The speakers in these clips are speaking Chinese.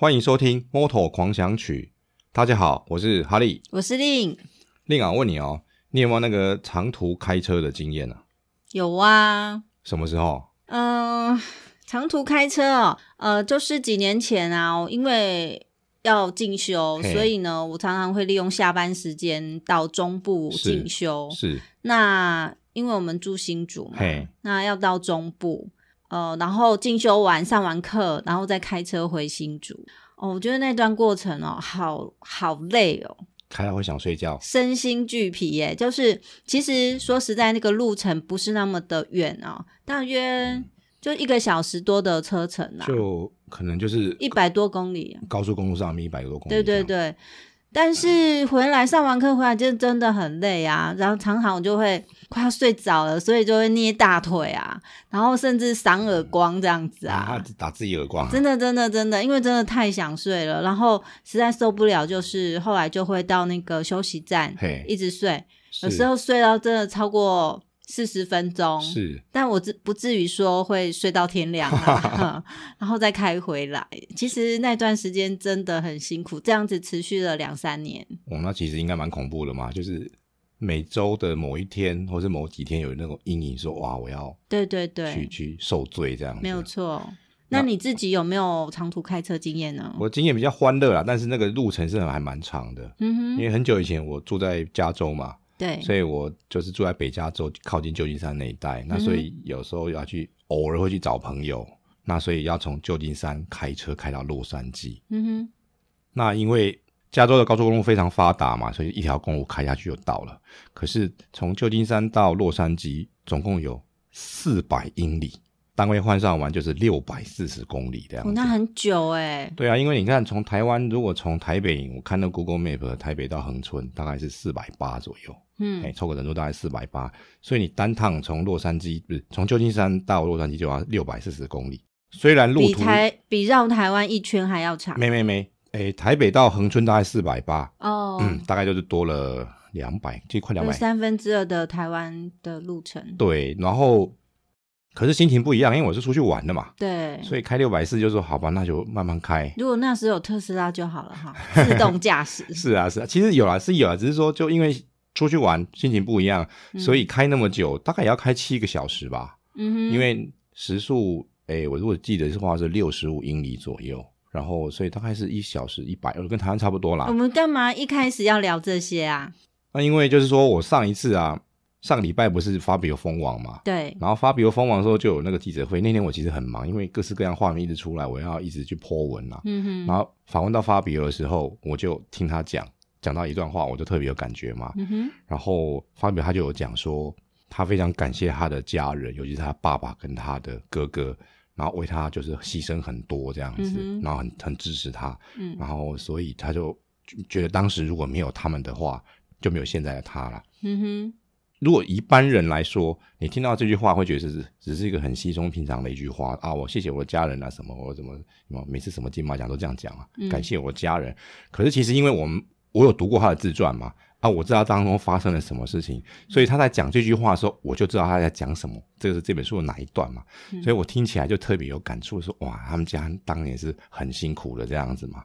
欢迎收听《摩托狂想曲》。大家好，我是哈利，我是令令啊。问你哦，你有没有那个长途开车的经验呢、啊？有啊。什么时候？嗯、呃，长途开车哦，呃，就是几年前啊，因为要进修，所以呢，我常常会利用下班时间到中部进修。是。是那因为我们住新竹嘛，那要到中部。呃，然后进修完上完课，然后再开车回新竹。哦，我觉得那段过程哦，好好累哦，开了会想睡觉，身心俱疲耶。就是其实说实在，那个路程不是那么的远哦，大约就一个小时多的车程啊，就可能就是一百多公里，高速公路上面一百多公里。对对对。但是回来上完课回来就真的很累啊，然后常常我就会快要睡着了，所以就会捏大腿啊，然后甚至赏耳光这样子啊，他打自己耳光，真的真的真的，因为真的太想睡了，然后实在受不了，就是后来就会到那个休息站，一直睡，有时候睡到真的超过。四十分钟是，但我至不至于说会睡到天亮啊，然后再开回来。其实那段时间真的很辛苦，这样子持续了两三年。哦，那其实应该蛮恐怖的嘛，就是每周的某一天或是某几天有那种阴影，说哇，我要对对对去去受罪这样子。没有错。那你自己有没有长途开车经验呢？我经验比较欢乐啦，但是那个路程是还蛮长的。嗯哼，因为很久以前我住在加州嘛。对，所以我就是住在北加州靠近旧金山那一带，那所以有时候要去，偶尔会去找朋友，那所以要从旧金山开车开到洛杉矶。嗯哼，那因为加州的高速公路非常发达嘛，所以一条公路开下去就到了。可是从旧金山到洛杉矶总共有四百英里。单位换算完就是六百四十公里这样子。哦，那很久哎。对啊，因为你看，从台湾如果从台北，我看到 Google Map，台北到恒春大概是四百八左右。嗯，哎，凑个人数大概四百八，所以你单趟从洛杉矶不是从旧金山到洛杉矶就要六百四十公里。虽然路途比台比绕台湾一圈还要长。没没没，哎，台北到恒春大概四百八。哦，嗯，大概就是多了两百，就快两百，三分之二的台湾的路程。对，然后。可是心情不一样，因为我是出去玩的嘛，对，所以开六百四就说好吧，那就慢慢开。如果那时候有特斯拉就好了哈，自动驾驶。是啊，是啊，其实有啊，是有啊，只是说就因为出去玩心情不一样，嗯、所以开那么久，大概也要开七个小时吧。嗯哼，因为时速，哎、欸，我如果记得的话是六十五英里左右，然后所以大概是一小时一百，跟台湾差不多啦。我们干嘛一开始要聊这些啊？那因为就是说我上一次啊。上个礼拜不是 Fabio 封王嘛？对。然后 Fabio 封王的时候就有那个记者会。那天我其实很忙，因为各式各样画面一直出来，我要一直去 po 文啊。嗯哼。然后访问到 Fabio 的时候，我就听他讲，讲到一段话，我就特别有感觉嘛。嗯哼。然后 Fabio 他就有讲说，他非常感谢他的家人，尤其是他爸爸跟他的哥哥，然后为他就是牺牲很多这样子，嗯、然后很很支持他。嗯。然后所以他就觉得当时如果没有他们的话，就没有现在的他了。嗯哼。如果一般人来说，你听到这句话会觉得是只是一个很稀松平常的一句话啊，我谢谢我的家人啊，什么我怎么每次什么金马奖都这样讲啊，感谢我的家人。嗯、可是其实因为我们我有读过他的自传嘛，啊，我知道当中发生了什么事情，所以他在讲这句话的时候，我就知道他在讲什么。这个是这本书的哪一段嘛？嗯、所以我听起来就特别有感触，说哇，他们家当年是很辛苦的这样子嘛。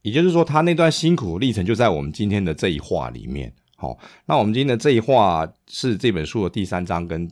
也就是说，他那段辛苦的历程就在我们今天的这一话里面。好，那我们今天的这一话是这本书的第三章跟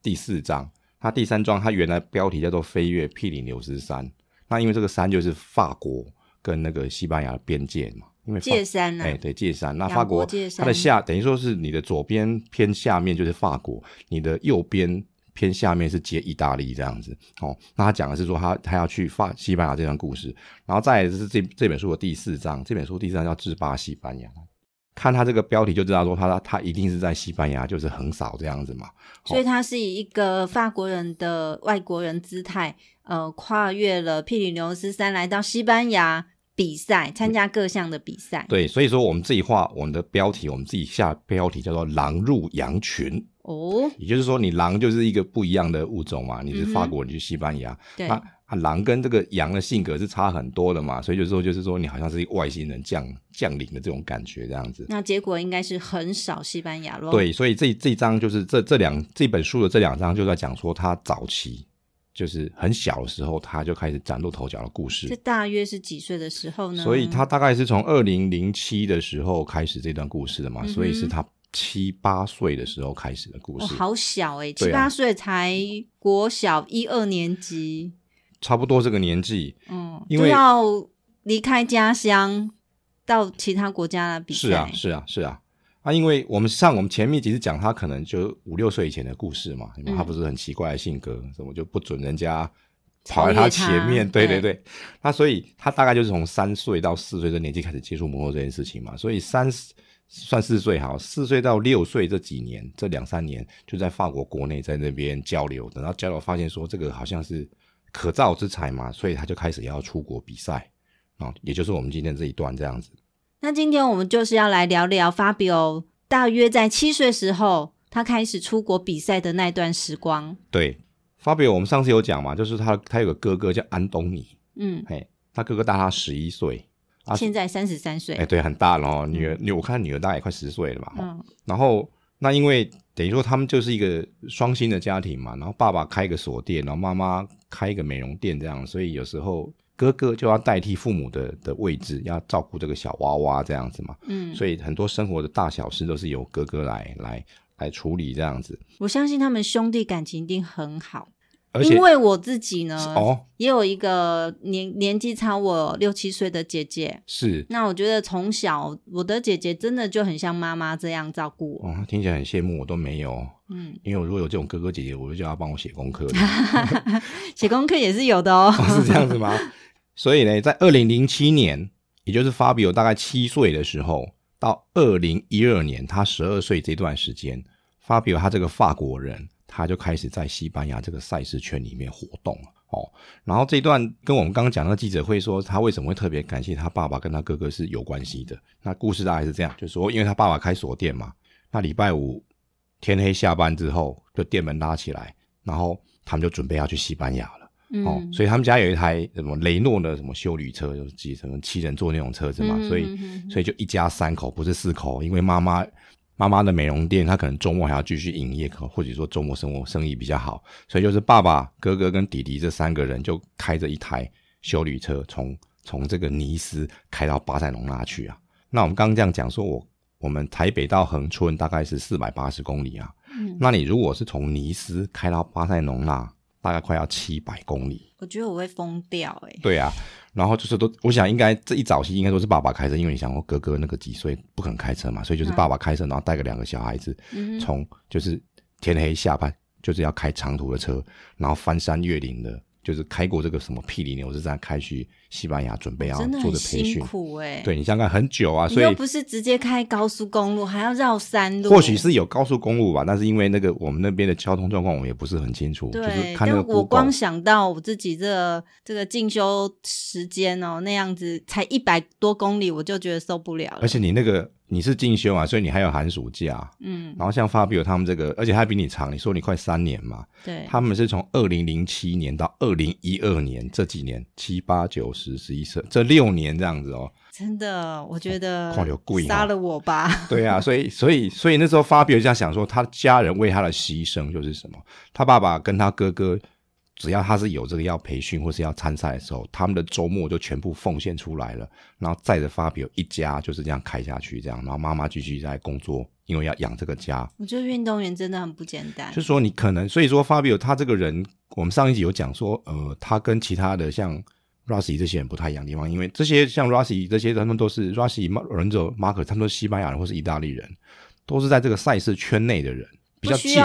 第四章。它第三章它原来标题叫做《飞越毗里牛斯山》，那因为这个山就是法国跟那个西班牙的边界嘛，因为界山呢、啊，哎、欸，对，界山。那法国它的下等于说是你的左边偏下面就是法国，你的右边偏下面是接意大利这样子。哦，那他讲的是说他他要去法西班牙这段故事，然后再来就是这这本书的第四章，这本书第四章叫《制霸西班牙》。看他这个标题就知道，说他他一定是在西班牙，就是横扫这样子嘛。所以他是以一个法国人的外国人姿态，呃，跨越了庇里牛斯山，来到西班牙比赛，参加各项的比赛。对，所以说我们自己画，我们的标题，我们自己下标题叫做“狼入羊群”。哦，也就是说，你狼就是一个不一样的物种嘛，你是法国人去西班牙，嗯、对。啊，狼跟这个羊的性格是差很多的嘛，所以就是说，就是说，你好像是一个外星人降降临的这种感觉，这样子。那结果应该是很少西班牙咯。对，所以这这一章就是这这两这本书的这两章就在讲说他早期就是很小的时候，他就开始崭露头角的故事。这大约是几岁的时候呢？所以他大概是从二零零七的时候开始这段故事的嘛，嗯、所以是他七八岁的时候开始的故事。哦、好小哎、欸，七八岁才国小一二年级，差不多这个年纪。嗯，因为要离开家乡到其他国家来比赛。是啊，是啊，是啊。啊，因为我们上我们前面其实讲他可能就五六岁以前的故事嘛，嗯、他不是很奇怪的性格，什么就不准人家跑在他前面，对对对。那所以他大概就是从三岁到四岁这年纪开始接触摩托这件事情嘛，所以三算四岁好，四岁到六岁这几年这两三年就在法国国内在那边交流，等到交流发现说这个好像是可造之材嘛，所以他就开始要出国比赛啊，也就是我们今天这一段这样子。那今天我们就是要来聊聊 Fabio 大约在七岁时候，他开始出国比赛的那段时光。对，Fabio 我们上次有讲嘛，就是他他有个哥哥叫安东尼，嗯，嘿，他哥哥大他十一岁，现在三十三岁，哎，对，很大了哦。女儿，女我看女儿大概也快十岁了吧。嗯，然后那因为等于说他们就是一个双薪的家庭嘛，然后爸爸开一个锁店，然后妈妈开一个美容店这样，所以有时候。哥哥就要代替父母的的位置，要照顾这个小娃娃这样子嘛，嗯，所以很多生活的大小事都是由哥哥来来来处理这样子。我相信他们兄弟感情一定很好。因为我自己呢，哦，也有一个年年纪差我六七岁的姐姐，是。那我觉得从小我的姐姐真的就很像妈妈这样照顾我。哦，听起来很羡慕，我都没有。嗯，因为我如果有这种哥哥姐姐，我就叫他帮我写功课。写功课也是有的哦。哦，是这样子吗？所以呢，在二零零七年，也就是 Fabio 大概七岁的时候，到二零一二年他十二岁这段时间，Fabio 他这个法国人。他就开始在西班牙这个赛事圈里面活动了哦，然后这一段跟我们刚刚讲的记者会说，他为什么会特别感谢他爸爸跟他哥哥是有关系的。那故事大概是这样，就是说，因为他爸爸开锁店嘛，那礼拜五天黑下班之后，就店门拉起来，然后他们就准备要去西班牙了。嗯、哦，所以他们家有一台什么雷诺的什么修旅车，就是几什么七人座那种车子嘛，嗯、所以所以就一家三口，不是四口，因为妈妈。妈妈的美容店，他可能周末还要继续营业，可或者说周末生活生意比较好，所以就是爸爸、哥哥跟弟弟这三个人就开着一台修理车，从从这个尼斯开到巴塞隆纳去啊。那我们刚刚这样讲说，我我们台北到恒春大概是四百八十公里啊，嗯，那你如果是从尼斯开到巴塞隆纳，大概快要七百公里，我觉得我会疯掉诶、欸。对啊。然后就是都，我想应该这一早期应该都是爸爸开车，因为你想我哥哥那个几岁不肯开车嘛，所以就是爸爸开车，然后带个两个小孩子，从就是天黑下班就是要开长途的车，然后翻山越岭的。就是开过这个什么屁里牛是在，开去西班牙，准备要做的培训。苦哎、欸，对你想想很久啊，所以又不是直接开高速公路，还要绕山路。或许是有高速公路吧，但是因为那个我们那边的交通状况，我们也不是很清楚。对，就是看那个。我光想到我自己这个、这个进修时间哦，那样子才一百多公里，我就觉得受不了了。而且你那个。你是进修嘛，所以你还有寒暑假。嗯，然后像 Fabio 他们这个，而且还比你长。你说你快三年嘛？对，他们是从二零零七年到二零一二年这几年，七八九十十一十这六年这样子哦。真的，我觉得杀了我吧。对啊，所以所以所以那时候 Fabio 这样想说，他家人为他的牺牲就是什么？他爸爸跟他哥哥。只要他是有这个要培训或是要参赛的时候，他们的周末就全部奉献出来了，然后载着 Fabio 一家就是这样开下去，这样，然后妈妈继续在工作，因为要养这个家。我觉得运动员真的很不简单。就是说你可能，所以说 Fabio 他这个人，我们上一集有讲说，呃，他跟其他的像 Rossi 这些人不太一样的地方，因为这些像 Rossi 这些他们都是 Rossi、Lorenzo、Mark，他们都是西班牙人或是意大利人，都是在这个赛事圈内的人，比较近。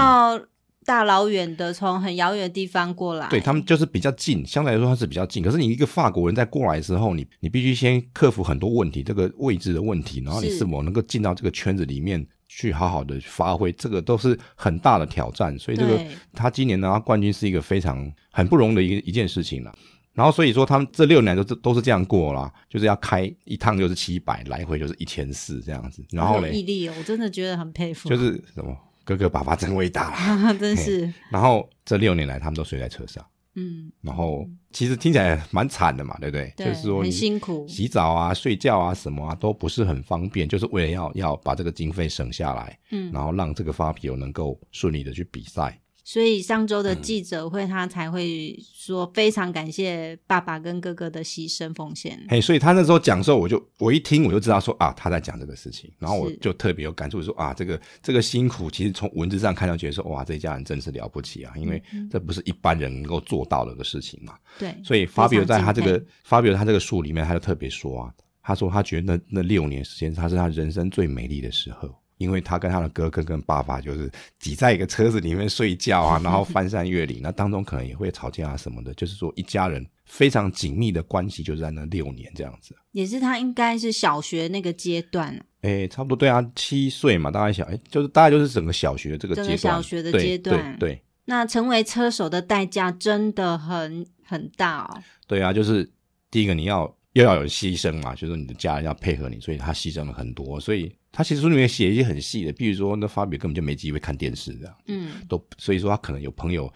大老远的从很遥远的地方过来，对他们就是比较近，相对来说他是比较近。可是你一个法国人在过来的时候，你你必须先克服很多问题，这个位置的问题，然后你是否能够进到这个圈子里面去好好的发挥，这个都是很大的挑战。所以这个他今年拿冠军是一个非常很不容易的一一件事情了。然后所以说他们这六年都是都是这样过啦，就是要开一趟就是七百，来回就是一千四这样子。然后呢，毅力哦，我真的觉得很佩服。就是什么？哥哥爸爸真伟大啦，真是。然后这六年来，他们都睡在车上。嗯，然后其实听起来蛮惨的嘛，对不对？对，就是说很辛苦，洗澡啊、睡觉啊什么啊都不是很方便，就是为了要要把这个经费省下来。嗯，然后让这个 Fabio 能够顺利的去比赛。所以上周的记者会，他才会说非常感谢爸爸跟哥哥的牺牲奉献。嘿，所以他那时候讲的时候，我就我一听我就知道说啊，他在讲这个事情，然后我就特别有感触说啊，这个这个辛苦，其实从文字上看到觉得说哇，这一家人真是了不起啊，因为这不是一般人能够做到的个事情嘛。对，所以 Fabio 在他这个 Fabio 他这个书里面，他就特别说啊，他说他觉得那那六年时间，他是他人生最美丽的时候。因为他跟他的哥哥跟爸爸就是挤在一个车子里面睡觉啊，然后翻山越岭，那当中可能也会吵架啊什么的，就是说一家人非常紧密的关系，就是在那六年这样子。也是他应该是小学那个阶段，哎、欸，差不多对啊，七岁嘛，大概小，哎、欸，就是大概就是整个小学这个阶段，小学的阶段，对。对，那成为车手的代价真的很很大哦。对啊，就是第一个你要。又要有牺牲嘛，就是你的家人要配合你，所以他牺牲了很多。所以他其实书里面写一些很细的，比如说那 Fabio 根本就没机会看电视这样，嗯，都所以说他可能有朋友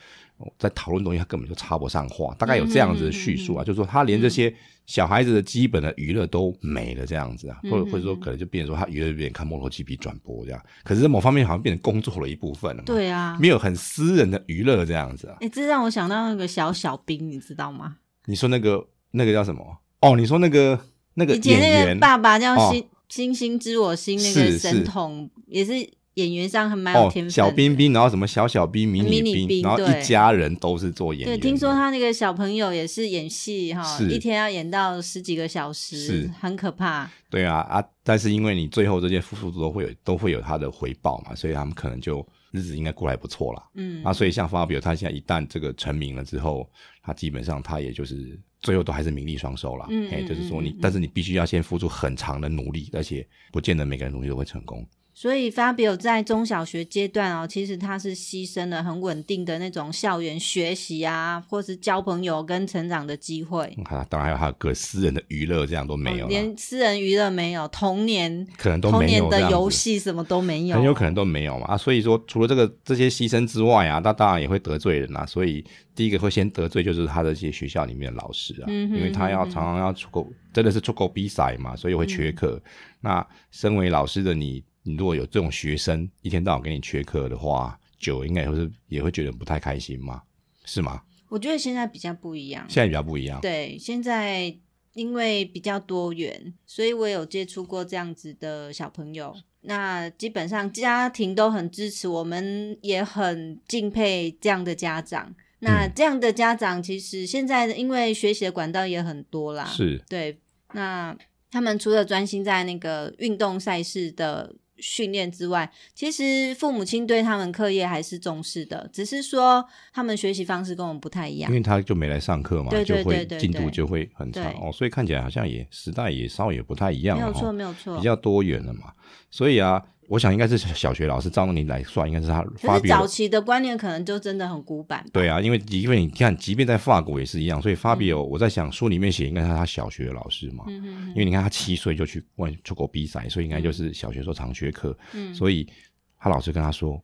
在讨论东西，他根本就插不上话，大概有这样子的叙述啊，嗯嗯嗯嗯，就是说他连这些小孩子的基本的娱乐都没了这样子啊，或者或者说可能就变成说他娱乐变成看 MotoGP 转播这样，可是在某方面好像变成工作的一部分了，对啊，没有很私人的娱乐这样子啊。哎、欸，这让我想到那个小小兵，你知道吗？你说那个那个叫什么？哦，你说那个。那个演员，以前那个爸爸叫星、哦、星星知我心，那个神童也是演员上还蛮有天分、哦。小冰冰，然后什么小小彬、迷你兵，迷你兵，然后一家人都是做演员。对，听说他那个小朋友也是演戏哈，一天要演到十几个小时，是很可怕。对啊啊！但是因为你最后这些付出都会有都会有他的回报嘛，所以他们可能就日子应该过得还不错啦。嗯，啊，所以像 Fabio 他现在一旦这个成名了之后，他基本上他也就是。最后都还是名利双收了，嗯，哎，就是说你，但是你必须要先付出很长的努力，而且不见得每个人努力都会成功。所以 Fabio 在中小学阶段哦，其实他是牺牲了很稳定的那种校园学习啊，或是交朋友跟成长的机会。啊，当然还有他的个私人的娱乐，这样都没有，哦，连私人娱乐没有，童年可能都没有，童年的游戏什么都没有，很有可能都没有嘛。啊，所以说除了这个这些牺牲之外啊，他当然也会得罪人啊。所以第一个会先得罪就是他的这些学校里面的老师啊，因为他要常常要出国，真的是出国比赛嘛，所以会缺课。嗯、那身为老师的你。你如果有这种学生一天到晚给你缺课的话，久应该也会是也会觉得不太开心嘛？是吗？我觉得现在比较不一样，现在比较不一样。对，现在因为比较多元，所以我有接触过这样子的小朋友。那基本上家庭都很支持，我们也很敬佩这样的家长。那这样的家长其实现在因为学习的管道也很多啦，是对。那他们除了专心在那个运动赛事的。训练之外，其实父母亲对他们课业还是重视的，只是说他们学习方式跟我们不太一样。因为他就没来上课嘛，对对对对，进度就会很差哦，所以看起来好像也时代也稍微也不太一样，没有错没有错，比较多元了嘛，所以啊。我想应该是小学老师照你来算，应该是他。可是早期的观念可能就真的很古板。对啊，因为因为你看，即便在法国也是一样，所以 Fabio，我在想书里面写应该是他小学的老师嘛。因为你看他七岁就去外出国比赛，所以应该就是小学时候常学课。嗯。所以他老师跟他说。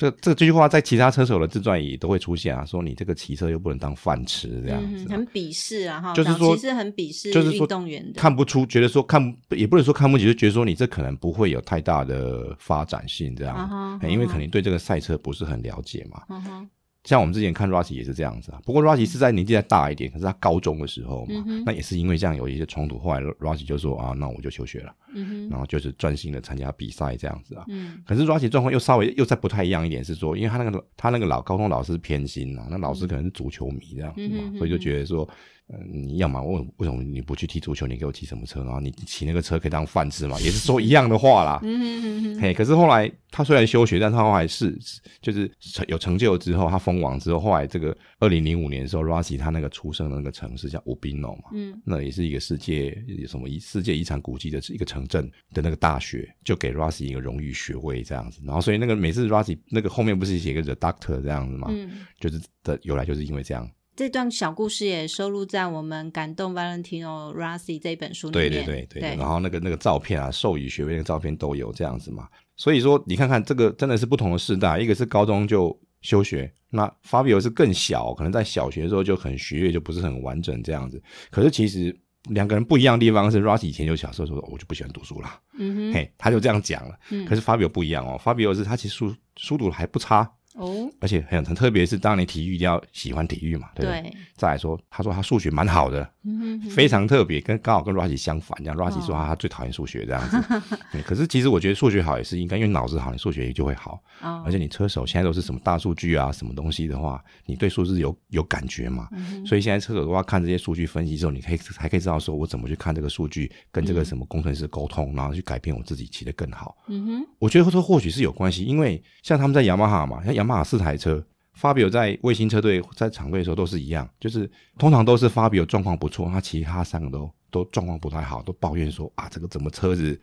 这这这句话在其他车手的自传里都会出现啊，说你这个骑车又不能当饭吃这样子，嗯，很鄙视啊哈，就是说其实很鄙视运动员的，看不出，觉得说看也不能说看不起，就觉得说你这可能不会有太大的发展性这样，啊，因为可能对这个赛车不是很了解嘛。啊像我们之前看 Rossi 也是这样子啊，不过 Rossi 是在年纪再大一点，可是他高中的时候嘛，嗯、那也是因为这样有一些冲突，后来 Rossi 就说啊，那我就休学了，嗯、然后就是专心的参加比赛这样子啊。嗯、可是 Rossi 状况又稍微又再不太一样一点，是说，因为他那个他那个老高中老师偏心啊，那老师可能是足球迷这样子嘛，嗯、所以就觉得说。嗯，你要嘛？为为什么你不去踢足球？你给我骑什么车？然后你骑那个车可以当饭吃嘛？也是说一样的话啦。嗯。嘿，可是后来他虽然休学，但他后来是就是有成就之后，他封王之后，后来这个二零零五年的时候，Rossi 他那个出生的那个城市叫 Urbino 嘛，嗯，那也是一个世界什么遗世界遗产古迹的一个城镇的那个大学，就给 Rossi 一个荣誉学位这样子。然后所以那个每次 Rossi 那个后面不是写个 The Doctor 这样子嘛，嗯，就是的由来就是因为这样。这段小故事也收录在我们《感动 Valentino Rossi》这本书里面。对对对对，对然后那个那个照片啊，授予学位那个照片都有这样子嘛。所以说，你看看这个真的是不同的世代，一个是高中就休学，那 Fabio 是更小，可能在小学的时候就很学业就不是很完整这样子。可是其实两个人不一样的地方是，Rossi 以前就小时候说，我就不喜欢读书啦，嗯哼，嘿，他就这样讲了。嗯、可是 Fabio 不一样哦，Fabio 是他其实书书读的还不差。哦，而且很很特别是，当你体育一定要喜欢体育嘛，对不对？对，再来说，他说他数学蛮好的，嗯、哼哼非常特别，跟刚好跟 Rocky 相反，这样 Rocky 说他他最讨厌数学这样子。对，可是其实我觉得数学好也是应该，因为脑子好，你数学也就会好。哦、而且你车手现在都是什么大数据啊，什么东西的话，你对数字有有感觉嘛？嗯、所以现在车手的话，看这些数据分析之后，你可以还可以知道说我怎么去看这个数据，跟这个什么工程师沟通，嗯、然后去改变我自己骑得更好。嗯哼，我觉得说或许是有关系，因为像他们在雅马哈嘛，像雅马哈四台车。Fabio 在卫星车队在场队的时候都是一样，就是通常都是 Fabio 状况不错，他其他三个都都状况不太好，都抱怨说啊，这个怎么车子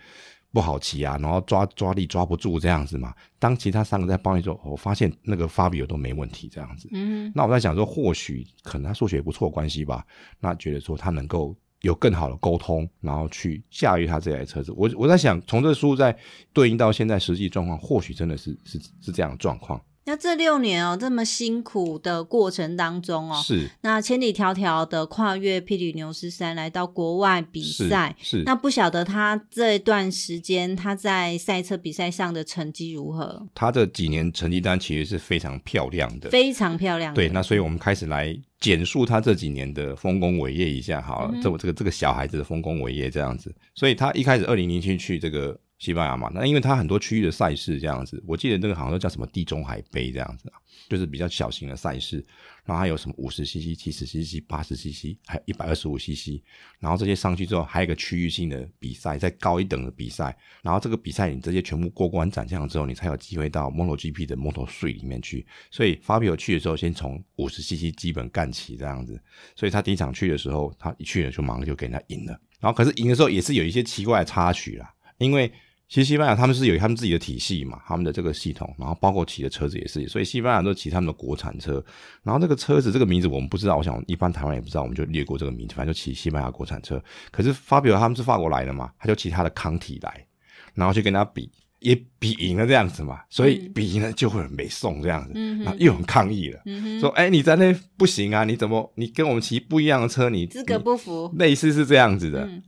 不好骑啊，然后抓抓力抓不住这样子嘛。当其他三个在抱怨说，我发现那个 Fabio 都没问题这样子。嗯，那我在想说，或许可能他数学也不错关系吧，那觉得说他能够有更好的沟通，然后去驾驭他这台车子。我我在想，从这书在对应到现在实际状况，或许真的是是是这样的状况。那这六年哦，这么辛苦的过程当中哦，是那千里迢迢的跨越庇里牛斯山来到国外比赛，是，那不晓得他这一段时间他在赛车比赛上的成绩如何？他这几年成绩单其实是非常漂亮的，非常漂亮的。对，那所以我们开始来简述他这几年的丰功伟业一下好了，嗯、这我这个这个小孩子的丰功伟业这样子。所以他一开始二零零七去这个。西班牙嘛，那因为它很多区域的赛事这样子，我记得那个好像叫什么地中海杯这样子，就是比较小型的赛事，然后还有什么五十 CC、七十 CC、八十 CC，还有一百二十五 CC，然后这些上去之后，还有一个区域性的比赛，再高一等的比赛，然后这个比赛你这些全部过关斩将之后，你才有机会到 MotoGP 的 Moto3 里面去。所以 Fabio 去的时候，先从五十 CC 基本干起这样子，所以他第一场去的时候，他一去了就马上就给人家赢了，然后可是赢的时候也是有一些奇怪的插曲啦，因为。其实西班牙他们是有他们自己的体系嘛，他们的这个系统，然后包括骑的车子也是，所以西班牙都骑他们的国产车。然后这个车子这个名字我们不知道，我想一般台湾也不知道，我们就略过这个名字，反正就骑西班牙国产车。可是发表他们是法国来的嘛，他就骑他的康体来，然后去跟他比。也比赢了这样子嘛，所以比赢了就会很没送这样子，嗯、然后又很抗议了，嗯、说：“哎、欸，你在那不行啊，你怎么你跟我们骑不一样的车，你资格不符。”类似是这样子的，嗯、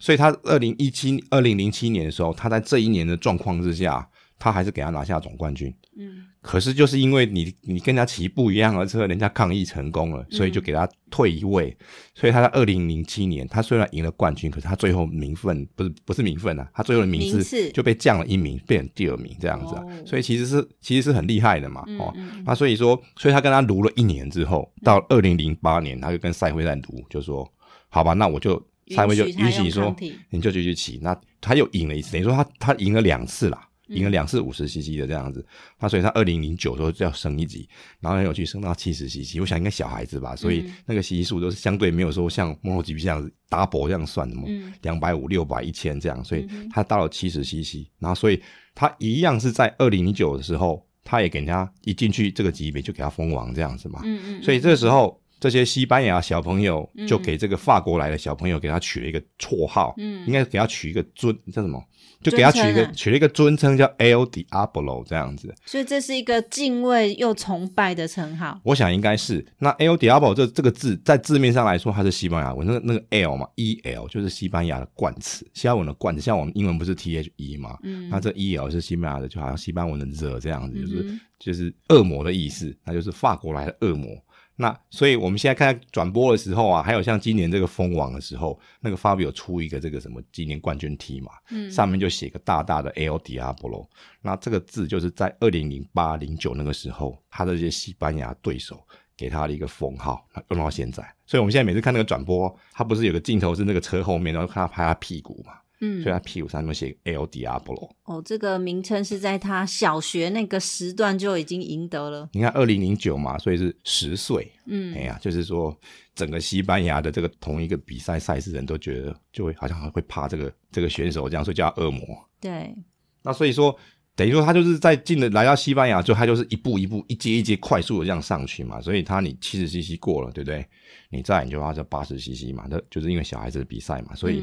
所以他二零一七、二零零七年的时候，他在这一年的状况之下，他还是给他拿下总冠军。嗯。可是就是因为你你跟他骑不一样的车，人家抗议成功了，所以就给他退一位。嗯、所以他在二零零七年，他虽然赢了冠军，可是他最后名分不是不是名分啊，他最后的名次就被降了一名，变成第二名这样子啊。哦、所以其实是其实是很厉害的嘛，嗯、哦，那所以说，所以他跟他卢了一年之后，到二零零八年，他就跟赛会在卢，就说好吧，那我就赛会就允许你说，你就继续骑。那他又赢了一次，等于说他他赢了两次啦。赢了两次五十 CC 的这样子，他所以他二零零九的时候就要升一级，然后很有趣升到七十 CC，我想应该小孩子吧，所以那个 CC 数都是相对没有说像 MotoGP 这样子 double 这样算的嘛，两百五、六百、一千这样，所以他到了七十 CC，然后所以他一样是在二零零九的时候，他也给人家一进去这个级别就给他封王这样子嘛，所以这个时候。这些西班牙小朋友就给这个法国来的小朋友给他取了一个绰号，嗯，应该给他取一个尊叫什么？就给他取一个取了一个尊称叫 El Diablo 这样子。所以这是一个敬畏又崇拜的称号。我想应该是。那 El Diablo 这这个字在字面上来说，它是西班牙文，那那个 L 嘛，E L 就是西班牙的冠词，西班牙文的冠词，像我们英文不是 T H E 嘛，嗯，那这 E L 是西班牙的，就好像西班牙文的 The 这样子，就是、嗯、就是恶魔的意思，那就是法国来的恶魔。那所以我们现在看转播的时候啊，还有像今年这个封王的时候，那个 Fabio 出一个这个什么今年冠军 T 嘛，嗯，上面就写个大大的 El Diablo，那这个字就是在二零零八零九那个时候，他的这些西班牙对手给他的一个封号，用到现在。所以我们现在每次看那个转播，他不是有个镜头是那个车后面，然后看他拍他屁股嘛。嗯，所以他屁股上面写 El Diablo。哦，这个名称是在他小学那个时段就已经赢得了。你看，二零零九嘛，所以是十岁。嗯，哎呀，就是说，整个西班牙的这个同一个比赛赛事人都觉得，就会好像会怕这个这个选手这样，所以叫恶魔。对。那所以说，等于说他就是在进了来到西班牙之后，他就是一步一步、一阶一阶快速的这样上去嘛。所以他你七十 CC 过了，对不对？你再你就要这八十 CC 嘛，那就是因为小孩子的比赛嘛，所以。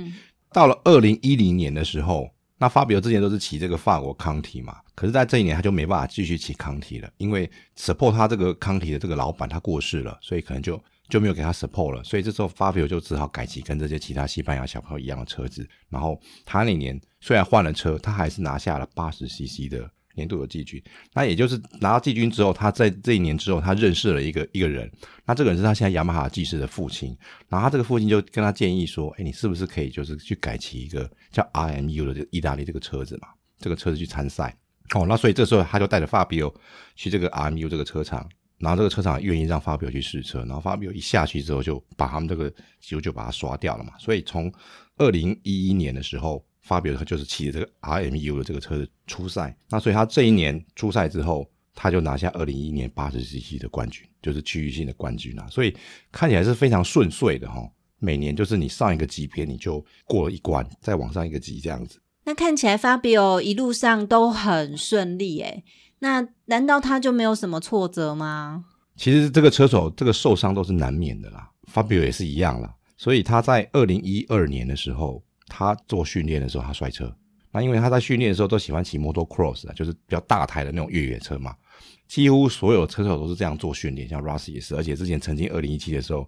到了二零一零年的时候，那 Fabio 之前都是骑这个法国康体嘛，可是在这一年他就没办法继续骑康体了，因为 support 他这个康体的这个老板他过世了，所以可能就就没有给他 support 了，所以这时候 Fabio 就只好改骑跟这些其他西班牙小朋友一样的车子，然后他那年虽然换了车，他还是拿下了八十 CC 的年度的季军。那也就是拿到季军之后，他在这一年之后，他认识了一个一个人。那这个人是他现在雅马哈技师的父亲。然后他这个父亲就跟他建议说：“哎，你是不是可以就是去改骑一个叫 RMU 的这意大利这个车子嘛？这个车子去参赛。”哦，那所以这时候他就带着 Fabio 去这个 RMU 这个车厂。然后这个车厂愿意让 Fabio 去试车，然后 Fabio 一下去之后，就把他们这个几乎就把它刷掉了嘛。所以从二零一一年的时候，Fabio 他就是骑着这个 RMU 的这个车子出赛。那所以他这一年出赛之后，他就拿下二零一一年八十 CC 的冠军，就是区域性的冠军啊。所以看起来是非常顺遂的哈。每年就是你上一个级别，你就过了一关，再往上一个级这样子。那看起来 Fabio 一路上都很顺利诶。那难道他就没有什么挫折吗？其实这个车手这个受伤都是难免的啦，Fabio 也是一样啦。所以他在二零一二年的时候，他做训练的时候他摔车。那因为他在训练的时候都喜欢骑摩托 cross 啊，就是比较大台的那种越野车嘛。几乎所有车手都是这样做训练，像 Rossi 也是。而且之前曾经二零一七的时候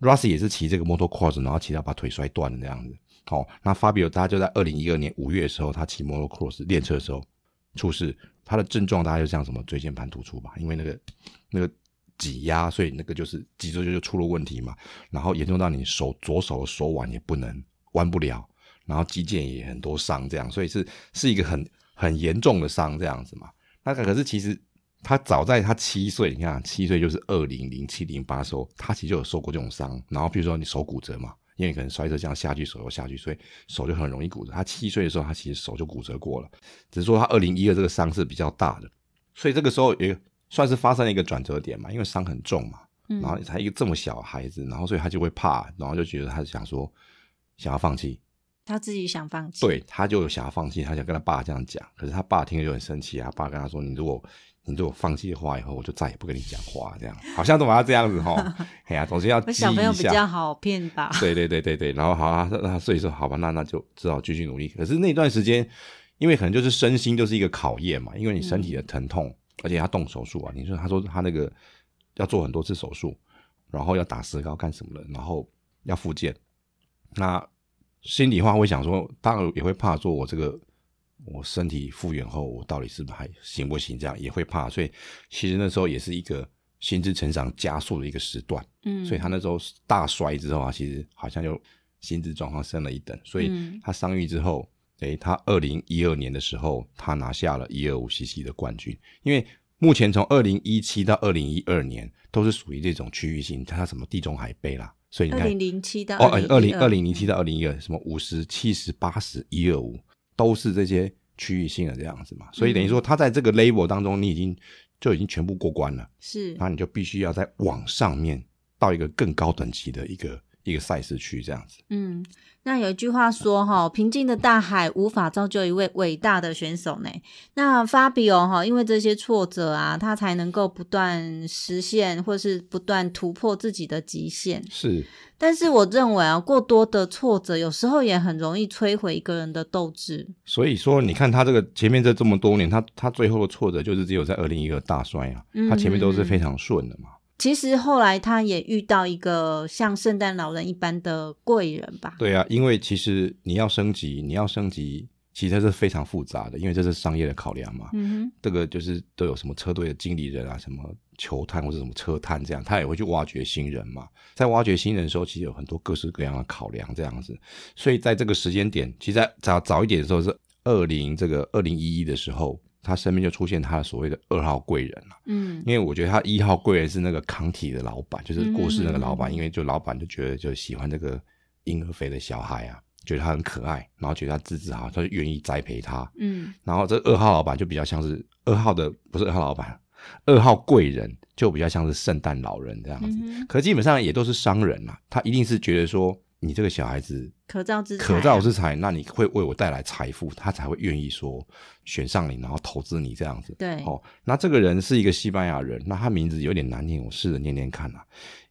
，Rossi 也是骑这个摩托 cross，然后骑到把腿摔断了这样子。好，那 Fabio 他就在二零一二年五月的时候，他骑摩托 cross 练车的时候出事。他的症状大概就像什么椎间盘突出吧，因为那个那个挤压，所以那个就是脊椎就出了问题嘛。然后严重到你手左手的手腕也不能弯不了，然后肌腱也很多伤，这样，所以是是一个很很严重的伤这样子嘛。那可是其实他早在他七岁，你看七岁就是二零零七零八时候，他其实就有受过这种伤。然后比如说你手骨折嘛。因为可能摔车这样下去，手又下去，所以手就很容易骨折。他七岁的时候，他其实手就骨折过了，只是说他二零一二这个伤是比较大的，所以这个时候也算是发生了一个转折点嘛。因为伤很重嘛，然后才一个这么小的孩子，然后所以他就会怕，然后就觉得他想说想要放弃，他自己想放弃，对，他就想要放弃，他想跟他爸这样讲，可是他爸听了就很生气啊，爸跟他说：“你如果……”你如果放弃的话，以后我就再也不跟你讲话，这样好像都把他这样子哈，哎呀、啊，总是要。小朋友比较好骗吧？对对对对对，然后好啊，那所以说好吧，那那就只好继续努力。可是那段时间，因为可能就是身心就是一个考验嘛，因为你身体的疼痛，嗯、而且他动手术啊，你说他说他那个要做很多次手术，然后要打石膏干什么的，然后要复健，那心里话会想说，当然也会怕说我这个。我身体复原后，我到底是不是还行不行？这样也会怕，所以其实那时候也是一个心智成长加速的一个时段。嗯，所以他那时候大摔之后啊，其实好像就心智状况升了一等。所以他伤愈之后，他二零一二年的时候，他拿下了一二五 CC 的冠军。因为目前从二零一七到二零一二年都是属于这种区域性，他什么地中海杯啦，所以你看，二零零七到哦，二零二零零七到二零一二，什么五十七十八十一二五。都是这些区域性的这样子嘛，所以等于说它在这个 label 当中，你已经就已经全部过关了，是，那你就必须要在往上面到一个更高等级的一个一个赛事区这样子。嗯，那有一句话说哈，平静的大海无法造就一位伟大的选手呢。那 Fabio 哈，因为这些挫折啊，他才能够不断实现或是不断突破自己的极限。是。但是我认为啊，过多的挫折有时候也很容易摧毁一个人的斗志。所以说，你看他这个前面这这么多年，他他最后的挫折就是只有在二零一二大摔啊，嗯、他前面都是非常顺的嘛。其实后来他也遇到一个像圣诞老人一般的贵人吧？对啊，因为其实你要升级，你要升级。其实是非常复杂的，因为这是商业的考量嘛。嗯哼，这个就是都有什么车队的经理人啊，什么球探或者什么车探这样，他也会去挖掘新人嘛。在挖掘新人的时候，其实有很多各式各样的考量这样子。所以在这个时间点，其实在早早一点的时候是二零这个二零一一的时候，他身边就出现他的所谓的二号贵人了。嗯，因为我觉得他一号贵人是那个康体的老板，就是过世那个老板，嗯、因为就老板就觉得就喜欢这个婴儿肥的小孩啊。觉得他很可爱，然后觉得他资质好，他就愿意栽培他。嗯，然后这二号老板就比较像是二号的，不是二号老板，二号贵人就比较像是圣诞老人这样子。嗯、可基本上也都是商人啊，他一定是觉得说你这个小孩子可造之可造之才，那你会为我带来财富，他才会愿意说选上你，然后投资你这样子。对，哦，那这个人是一个西班牙人，那他名字有点难念，我试着念念看啊，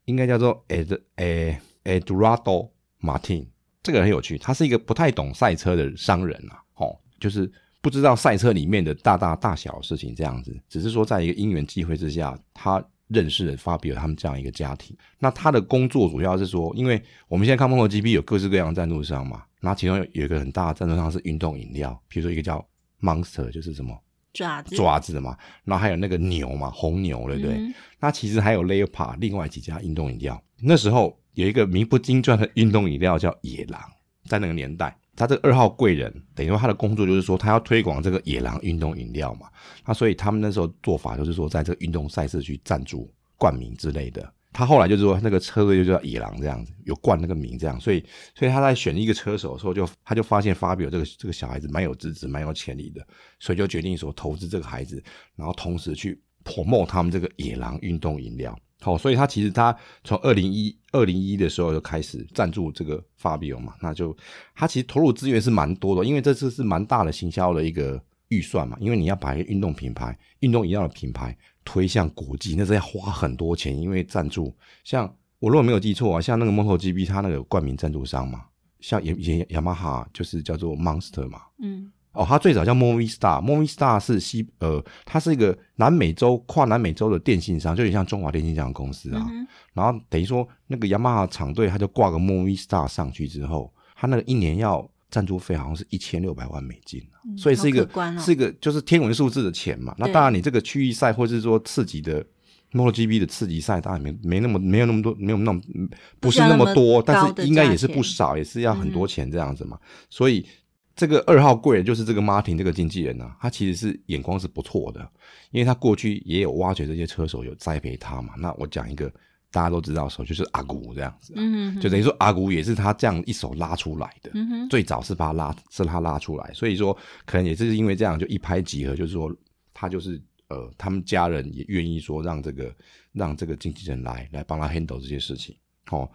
应该叫做 Ed 诶 Eduardo Martin。这个人很有趣，他是一个不太懂赛车的商人啊，哦，就是不知道赛车里面的大大大小的事情这样子，只是说在一个因缘际会之下，他认识了 Fabio 他们这样一个家庭。那他的工作主要是说，因为我们现在看 MotoGP 有各式各样的赞助商嘛，那其中有一个很大的赞助商是运动饮料，比如说一个叫 Monster，就是什么爪子爪子嘛，然后还有那个牛嘛，红牛，对不对？嗯、那其实还有 Leopard 另外几家运动饮料。那时候有一个名不经传的运动饮料叫野狼，在那个年代，他这个二号贵人等于说他的工作就是说他要推广这个野狼运动饮料嘛。那所以他们那时候做法就是说，在这个运动赛事去赞助冠名之类的。他后来就是说，那个车队就叫野狼这样子，有冠那个名这样，所以，所以他在选一个车手的时候就，他就发现 Fabio 这个这个小孩子蛮有资质、蛮有潜力的，所以就决定说投资这个孩子，然后同时去 promote 他们这个野狼运动饮料。好，所以他其实他从二零一二零一的时候就开始赞助这个 Fabio 嘛，那就他其实投入资源是蛮多的，因为这次是蛮大的行销的一个预算嘛，因为你要把一个运动品牌、运动饮料的品牌。推向国际，那是要花很多钱，因为赞助。像我如果没有记错啊，像那个 MotoGP，它那个冠名赞助商嘛，像以前雅马哈就是叫做 Monster 嘛，嗯，哦，它最早叫 Movie Star，Movie Star 是西呃，它是一个南美洲跨南美洲的电信商，就有点像中华电信这样的公司啊。嗯、然后等于说那个雅马哈厂队，他就挂个 Movie Star 上去之后，他那个一年要。赞助费好像是一千六百万美金，嗯、所以是一个、哦、是一个就是天文数字的钱嘛。那当然，你这个区域赛或者是说刺激的 MotoGP 的刺激赛，当然没没那么没有那么多，没有那么不是那么多，但是应该也是不少，也是要很多钱这样子嘛。嗯、所以这个二号贵人就是这个 Martin 这个经纪人呢、啊，他其实是眼光是不错的，因为他过去也有挖掘这些车手，有栽培他嘛。那我讲一个。大家都知道，的时候就是阿古这样子，就等于说阿古也是他这样一手拉出来的，最早是把他拉，是他拉出来，所以说可能也是因为这样，就一拍即合，就是说他就是呃，他们家人也愿意说让这个让这个经纪人来来帮他 handle 这些事情，哦，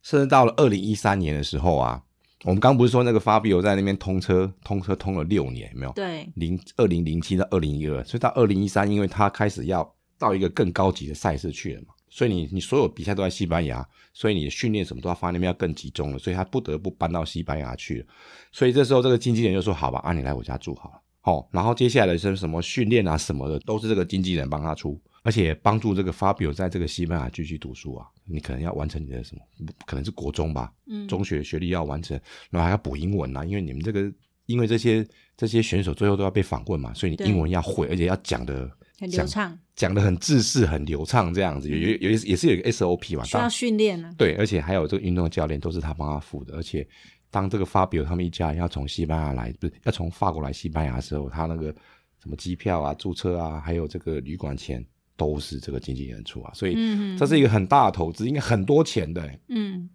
甚至到了二零一三年的时候啊，我们刚不是说那个 Fabio 在那边通车通车通了六年，有没有？对，零二零零七到二零一二，所以到二零一三，因为他开始要到一个更高级的赛事去了嘛。所以你你所有比赛都在西班牙，所以你的训练什么都要放在那边要更集中了，所以他不得不搬到西班牙去了。所以这时候这个经纪人就说：“好吧，啊，你来我家住好了。”好，然后接下来的是什么训练啊什么的，都是这个经纪人帮他出，而且帮助这个 Fabio 在这个西班牙继续读书啊。你可能要完成你的什么，可能是国中吧，嗯，中学学历要完成，然后还要补英文啊，因为你们这个因为这些这些选手最后都要被访问嘛，所以你英文要会，而且要讲的。很流畅，讲的很自式，很流畅，这样子有有有也是有一个 SOP 嘛，需要训练啊。对，而且还有这个运动教练都是他帮他付的，而且当这个 Fabio 他们一家人要从西班牙来，不是要从法国来西班牙的时候，他那个什么机票啊、注册啊，还有这个旅馆钱都是这个经纪人出啊，所以这是一个很大的投资，应该很多钱的。嗯。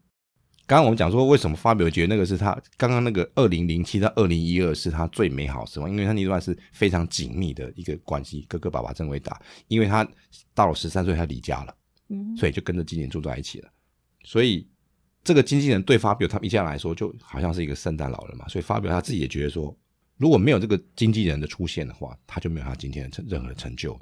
刚刚我们讲说，为什么 Fabio 觉得那个是他刚刚那个二零零七到二零一二是他最美好的时光，因为他那段是非常紧密的一个关系，哥哥爸爸真伟大，因为他到了十三岁他离家了，嗯，所以就跟着经纪人住在一起了，所以这个经纪人对 Fabio 他们一家来说就好像是一个圣诞老人嘛，所以 Fabio 他自己也觉得说，如果没有这个经纪人的出现的话，他就没有他今天的成任何的成就。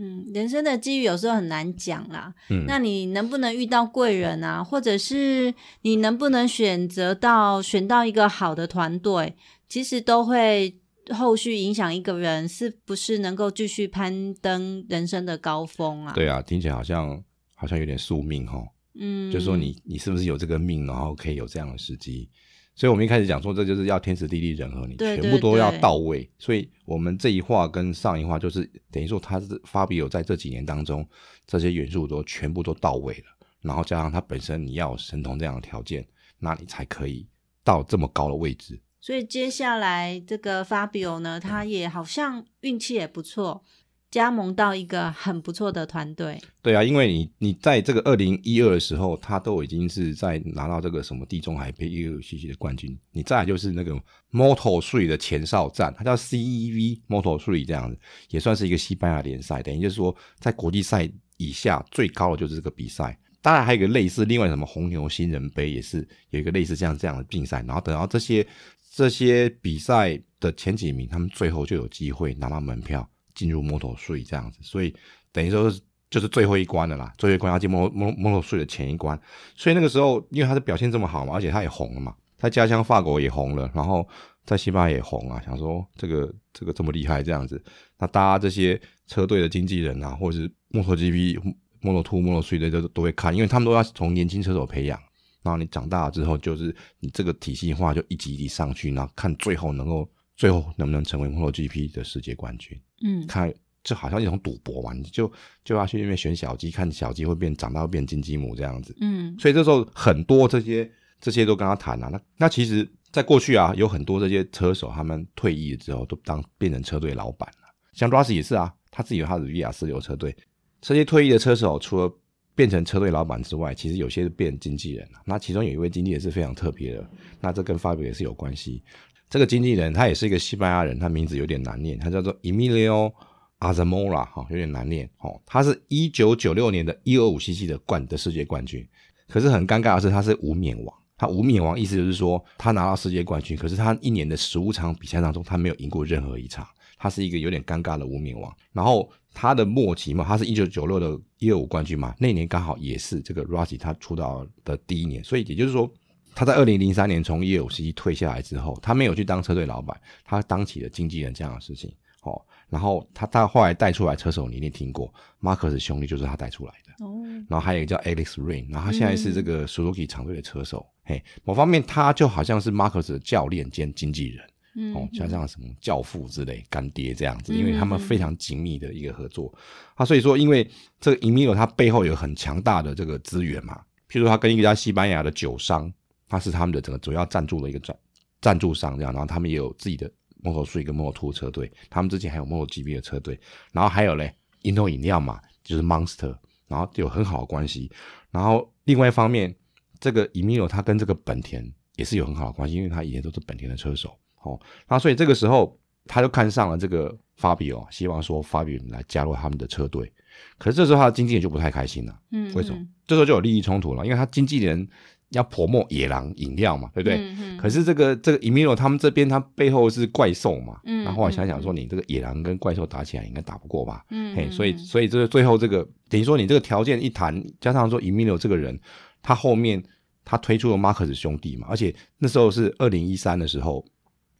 嗯，人生的机遇有时候很难讲啦。嗯，那你能不能遇到贵人啊？或者是你能不能选择到选到一个好的团队，其实都会后续影响一个人是不是能够继续攀登人生的高峰啊？对啊，听起来好像好像有点宿命齁。嗯，就说你你是不是有这个命，然后可以有这样的时机？所以，我们一开始讲说，这就是要天时地利人和，你全部都要到位。对对对，所以，我们这一话跟上一话就是等于说，他是 Fabio 在这几年当中，这些元素都全部都到位了。然后加上他本身，你要有神童这样的条件，那你才可以到这么高的位置。所以，接下来这个 Fabio 呢，他也好像运气也不错。加盟到一个很不错的团队，对啊，因为你你在这个二零一二的时候，他都已经是在拿到这个什么地中海杯 UCC 的冠军。你再来就是那个 Moto3 的前哨战，它叫 CEV Moto3 这样子，也算是一个西班牙联赛。等于就是说，在国际赛以下最高的就是这个比赛。当然还有一个类似，另外什么红牛新人杯也是有一个类似这样这样的竞赛。然后等到这些这些比赛的前几名，他们最后就有机会拿到门票。进入摩托税这样子，所以等于说就是最后一关了啦。最后一关要进 Moto3 的前一关，所以那个时候因为他的表现这么好嘛，而且他也红了嘛，他家乡法国也红了，然后在西班牙也红啊。想说这个这个这么厉害这样子，那大家这些车队的经纪人啊，或者是 MotoGP、Moto2、Moto3 的都都会看，因为他们都要从年轻车手培养，然后你长大了之后，就是你这个体系化就一级一级上去，然后看最后能够最后能不能成为 MotoGP 的世界冠军。嗯，看就好像一种赌博嘛，你就就要去那边选小鸡，看小鸡会变长大会变金鸡母这样子。嗯，所以这时候很多这些这些都跟他谈了、啊。那那其实，在过去啊，有很多这些车手他们退役之后都当变成车队老板了。像 Rossi 也是啊，他自己有他的 VR 四六车队。这些退役的车手除了变成车队老板之外，其实有些是变经纪人了。那其中有一位经纪人是非常特别的，那这跟 Fabio 也是有关系。这个经纪人他也是一个西班牙人，他名字有点难念，他叫做 Emilio Azamora 哈，有点难念哦。他是一九九六年的一二五 cc 的冠的世界冠军，可是很尴尬的是他是无冕王。他无冕王意思就是说他拿到世界冠军，可是他一年的十五场比赛当中他没有赢过任何一场，他是一个有点尴尬的无冕王。然后。他的末期嘛，他是一九九六的一二五冠军嘛，那年刚好也是这个 Rossi 他出道的第一年，所以也就是说，他在二零零三年从一二五 cc 退下来之后，他没有去当车队老板，他当起了经纪人这样的事情，哦，然后他他后来带出来车手，你一定听过，，Marcus 兄弟就是他带出来的，哦，然后还有一个叫 Alex Rins，然后他现在是这个 Suzuki 厂队的车手，嗯、嘿，某方面他就好像是 Marcus 的教练兼经纪人。嗯哦，像这样什么教父之类、干爹这样子，因为他们非常紧密的一个合作。啊，所以说，因为这个 Emilio 他背后有很强大的这个资源嘛，譬如说他跟一个家西班牙的酒商，他是他们的整个主要赞助的一个赞赞助商这样，然后他们也有自己的 Moto3 跟 Moto2 车队，他们之前还有 MotoGP 的车队，然后还有嘞运动饮料嘛，就是 Monster，然后有很好的关系，然后另外一方面，这个 Emilio 他跟这个本田也是有很好的关系，因为他以前都是本田的车手。哦，那所以这个时候他就看上了这个 Fabio，希望说 Fabio 来加入他们的车队。可是这时候他的经纪人就不太开心了。嗯，为什么？这时候就有利益冲突了，因为他经纪人要 promote 野狼饮料嘛，对不对？嗯嗯。可是这个这个 Emilio 他们这边他背后是怪兽嘛。嗯。然后我想想说，你这个野狼跟怪兽打起来应该打不过吧？嗯。嘿，所以所以这个最后这个等于说你这个条件一谈，加上说 Emilio 这个人，他后面他推出了 Marcus 兄弟嘛，而且那时候是二零一三的时候。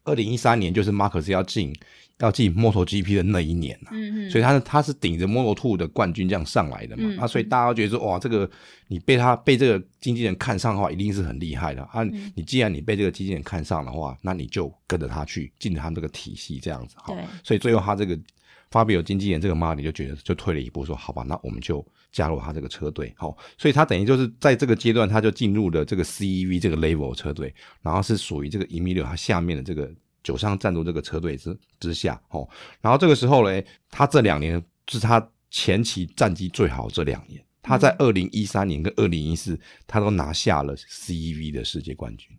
二零一三年就是 Marcus 要进要进 MotoGP 的那一年啊，嗯嗯，所以他是他是顶着 Moto2 的冠军这样上来的嘛，嗯、啊，所以大家都觉得说哇，这个你被他被这个经纪人看上的话，一定是很厉害的啊。你既然你被这个经纪人看上的话，那你就跟着他去进他们这个体系这样子哈。所以最后他这个 Fabio 经纪人这个 Marti 就觉得就退了一步，说好吧，那我们就。加入他这个车队，好，所以他等于就是在这个阶段，他就进入了这个 CEV 这个 level 车队，然后是属于这个 Emilio 他下面的这个酒商赞助这个车队之之下，哦，然后这个时候呢，他这两年是他前期战绩最好这两年，他在二零一三年跟二零一四，他都拿下了 CEV 的世界冠军，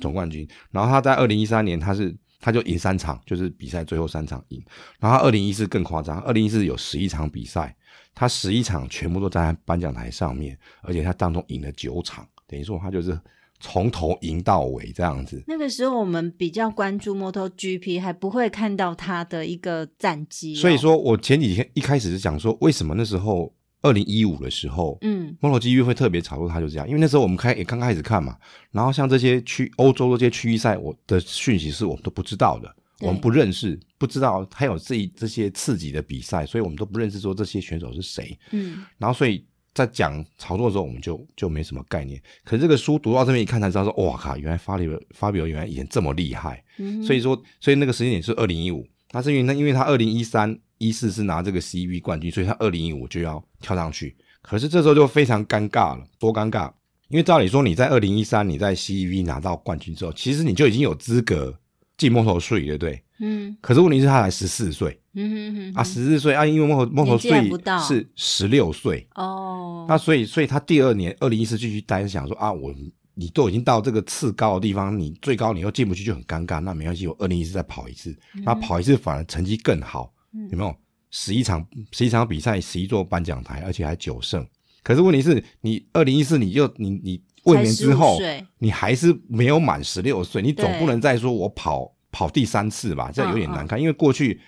总冠军，然后他在二零一三年他是他就赢三场，就是比赛最后三场赢，然后二零一四更夸张，二零一四有十一场比赛。他十一场全部都站在颁奖台上面，而且他当中赢了九场，等于说他就是从头赢到尾这样子。那个时候我们比较关注 MotoGP，还不会看到他的一个战绩。所以说我前几天一开始是讲说，为什么那时候二零一五的时候，嗯，MotoGP 会特别炒作他，就这样，因为那时候我们开也刚开始看嘛，然后像这些区欧洲这些区域赛，我的讯息是我们都不知道的。我们不认识，不知道还有这这些刺激的比赛，所以我们都不认识说这些选手是谁。嗯，然后所以在讲炒作的时候，我们就就没什么概念。可是这个书读到这边一看才知道说，哇靠，原来 Fabio Fabio 原来以前这么厉害。嗯，所以说，所以那个时间点是二零一五，那是因为他因为他二零一三一四是拿这个 CEV 冠军，所以他二零一五就要跳上去。可是这时候就非常尴尬了，多尴尬！因为照理说你在二零一三你在 CEV 拿到冠军之后，其实你就已经有资格。进 Moto3 对不对？嗯。可是问题是他才十四岁。嗯哼哼。啊，十四岁啊，因为 Moto Moto3 是十六岁。哦。那所以，所以他第二年二零一四继续待，想说啊，我你都已经到这个次高的地方，你最高你又进不去，就很尴尬。那没关系，我二零一四再跑一次，那跑一次反而成绩更好。嗯。有没有？十一场十一场比赛，十一座颁奖台，而且还九胜。可是问题是你二零一四，你就你你。卫冕之后，你还是没有满十六岁，你总不能再说我跑跑第三次吧？这样有点难看。因为过去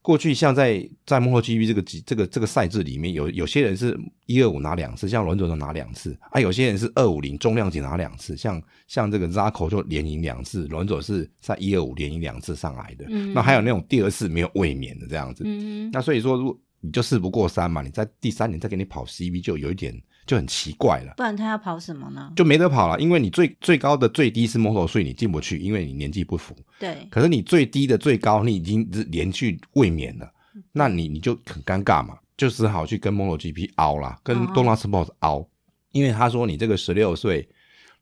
过去像在在 MotoGP 这个这个这个赛制里面，有有些人是一二五拿两次，像伦佐就拿两次啊；有些人是二五零重量级拿两次，像像这个 Zarco 就连赢两次，伦佐是在一二五连赢两次上来的。那还有那种第二次没有卫冕的这样子。那所以说，如果你就事不过三嘛，你在第三年再给你跑 CV 就有一点就很奇怪了。不然他要跑什么呢？就没得跑了，因为你最最高的最低是 Moto 3你进不去，因为你年纪不符。对。可是你最低的最高你已经连续卫冕了，那你你就很尴尬嘛，就只好去跟 MotoGP 凹啦，跟 Dorna Sport 凹，哦、因为他说你这个十六岁，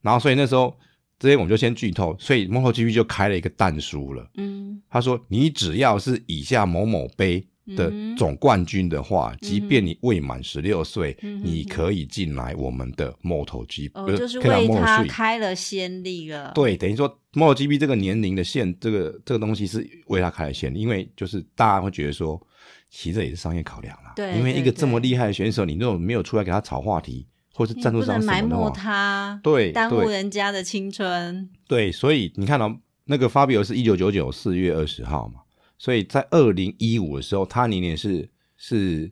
然后所以那时候。这些我们就先剧透，所以 MotoGP 就开了一个蛋书了。嗯，他说你只要是以下某某杯的总冠军的话，嗯、即便你未满十六岁，嗯、你可以进来我们的 MotoGP。哦，就是为他开了先例了。对，等于说 MotoGP 这个年龄的限，这个这个东西是为他开了先例，因为就是大家会觉得说，其实这也是商业考量啦。对，因为一个这么厉害的选手，你那种没有出来给他炒话题。或是赞助商什么的话，埋没他，对，耽误人家的青春。对，所以你看到、哦、那个 Fabio 是一九九九四月二十号嘛，所以在二零一五的时候，他年年是是，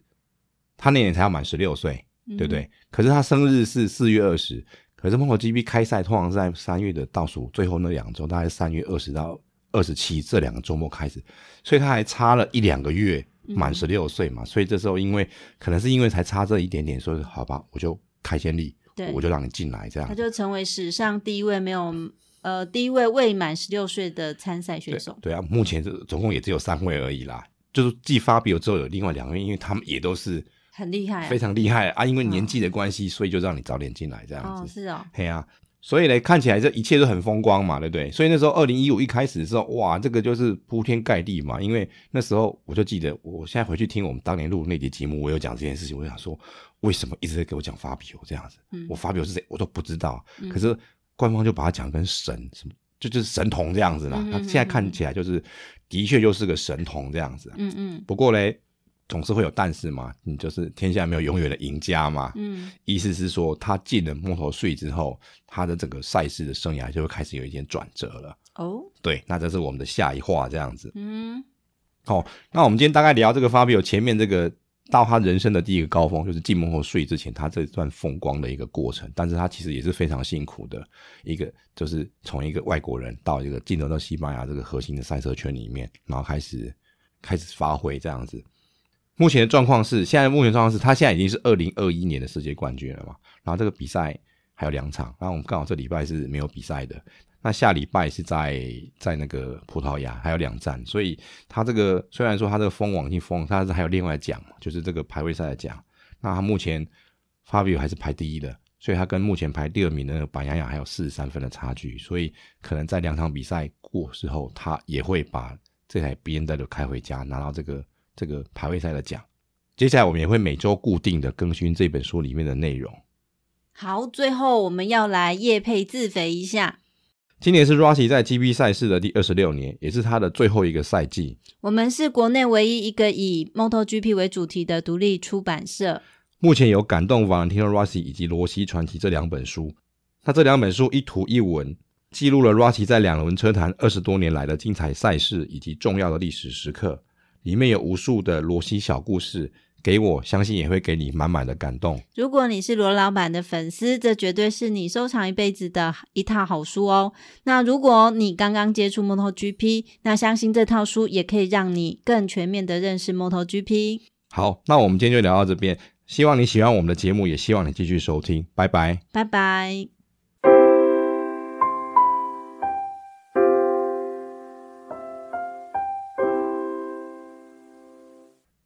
他那年才要满十六岁，对不对？嗯、可是他生日是四月二十，可是 MotoGP 开赛通常是在三月的倒数最后那两周，大概是三月二十到二十七这两个周末开始，所以他还差了一两个月满十六岁嘛，嗯、所以这时候因为可能是因为才差这一点点，所以好吧，我就。开先例，对，我就让你进来，这样他就成为史上第一位没有呃第一位未满十六岁的参赛选手对。对啊，目前这总共也只有三位而已啦，就是继 Fabio 之后有另外两位，因为他们也都是很厉害，非常厉害啊。因为年纪的关系，哦、所以就让你早点进来这样子。哦，是哦，嘿啊。所以呢，看起来这一切都很风光嘛，对不对？所以那时候二零一五一开始的时候，哇，这个就是铺天盖地嘛。因为那时候我就记得，我现在回去听我们当年录那集节目，我有讲这件事情。我想说，为什么一直在给我讲 Fabio 这样子？嗯、我 Fabio 是谁，我都不知道。嗯、可是官方就把他讲跟神什么，就就是神童这样子啦。他、嗯、现在看起来就是的确就是个神童这样子。嗯嗯。不过嘞。总是会有但是嘛，你就是天下没有永远的赢家嘛。嗯，意思是说，他进了 Moto3 之后，他的整个赛事的生涯就会开始有一点转折了。哦，对，那这是我们的下一话这样子。嗯，好、哦，那我们今天大概聊这个 Fabio 前面这个到他人生的第一个高峰，就是进 Moto3 之前，他这段风光的一个过程。但是他其实也是非常辛苦的一个，就是从一个外国人到一个进入到西班牙这个核心的赛车圈里面，然后开始开始发挥这样子。目前的状况是，现在目前状况是他现在已经是二零二一年的世界冠军了嘛？然后这个比赛还有两场，然后我们刚好这礼拜是没有比赛的。那下礼拜是在在那个葡萄牙还有两站，所以他这个虽然说他这个封网已经封，他是还有另外奖，就是这个排位赛的奖。那他目前 Fabio 还是排第一的，所以他跟目前排第二名的那个板牙雅还有四十三分的差距，所以可能在两场比赛过之后，他也会把这台 B N W 开回家，拿到这个。这个排位赛的奖，接下来我们也会每周固定的更新这本书里面的内容。好，最后我们要来叶配自肥一下。今年是 Rossi 在 GP 赛事的第二十六年，也是他的最后一个赛季。我们是国内唯一一个以 MotoGP 为主题的独立出版社。目前有《感动 Valentino Rossi》以及《罗西传奇》这两本书。那这两本书一图一文，记录了 Rossi 在两轮车坛二十多年来的精彩赛事以及重要的历史时刻。里面有无数的罗西小故事，给我相信也会给你满满的感动。如果你是罗老板的粉丝，这绝对是你收藏一辈子的一套好书哦。那如果你刚刚接触 MotoGP，那相信这套书也可以让你更全面的认识 MotoGP。好，那我们今天就聊到这边，希望你喜欢我们的节目，也希望你继续收听，拜拜，拜拜。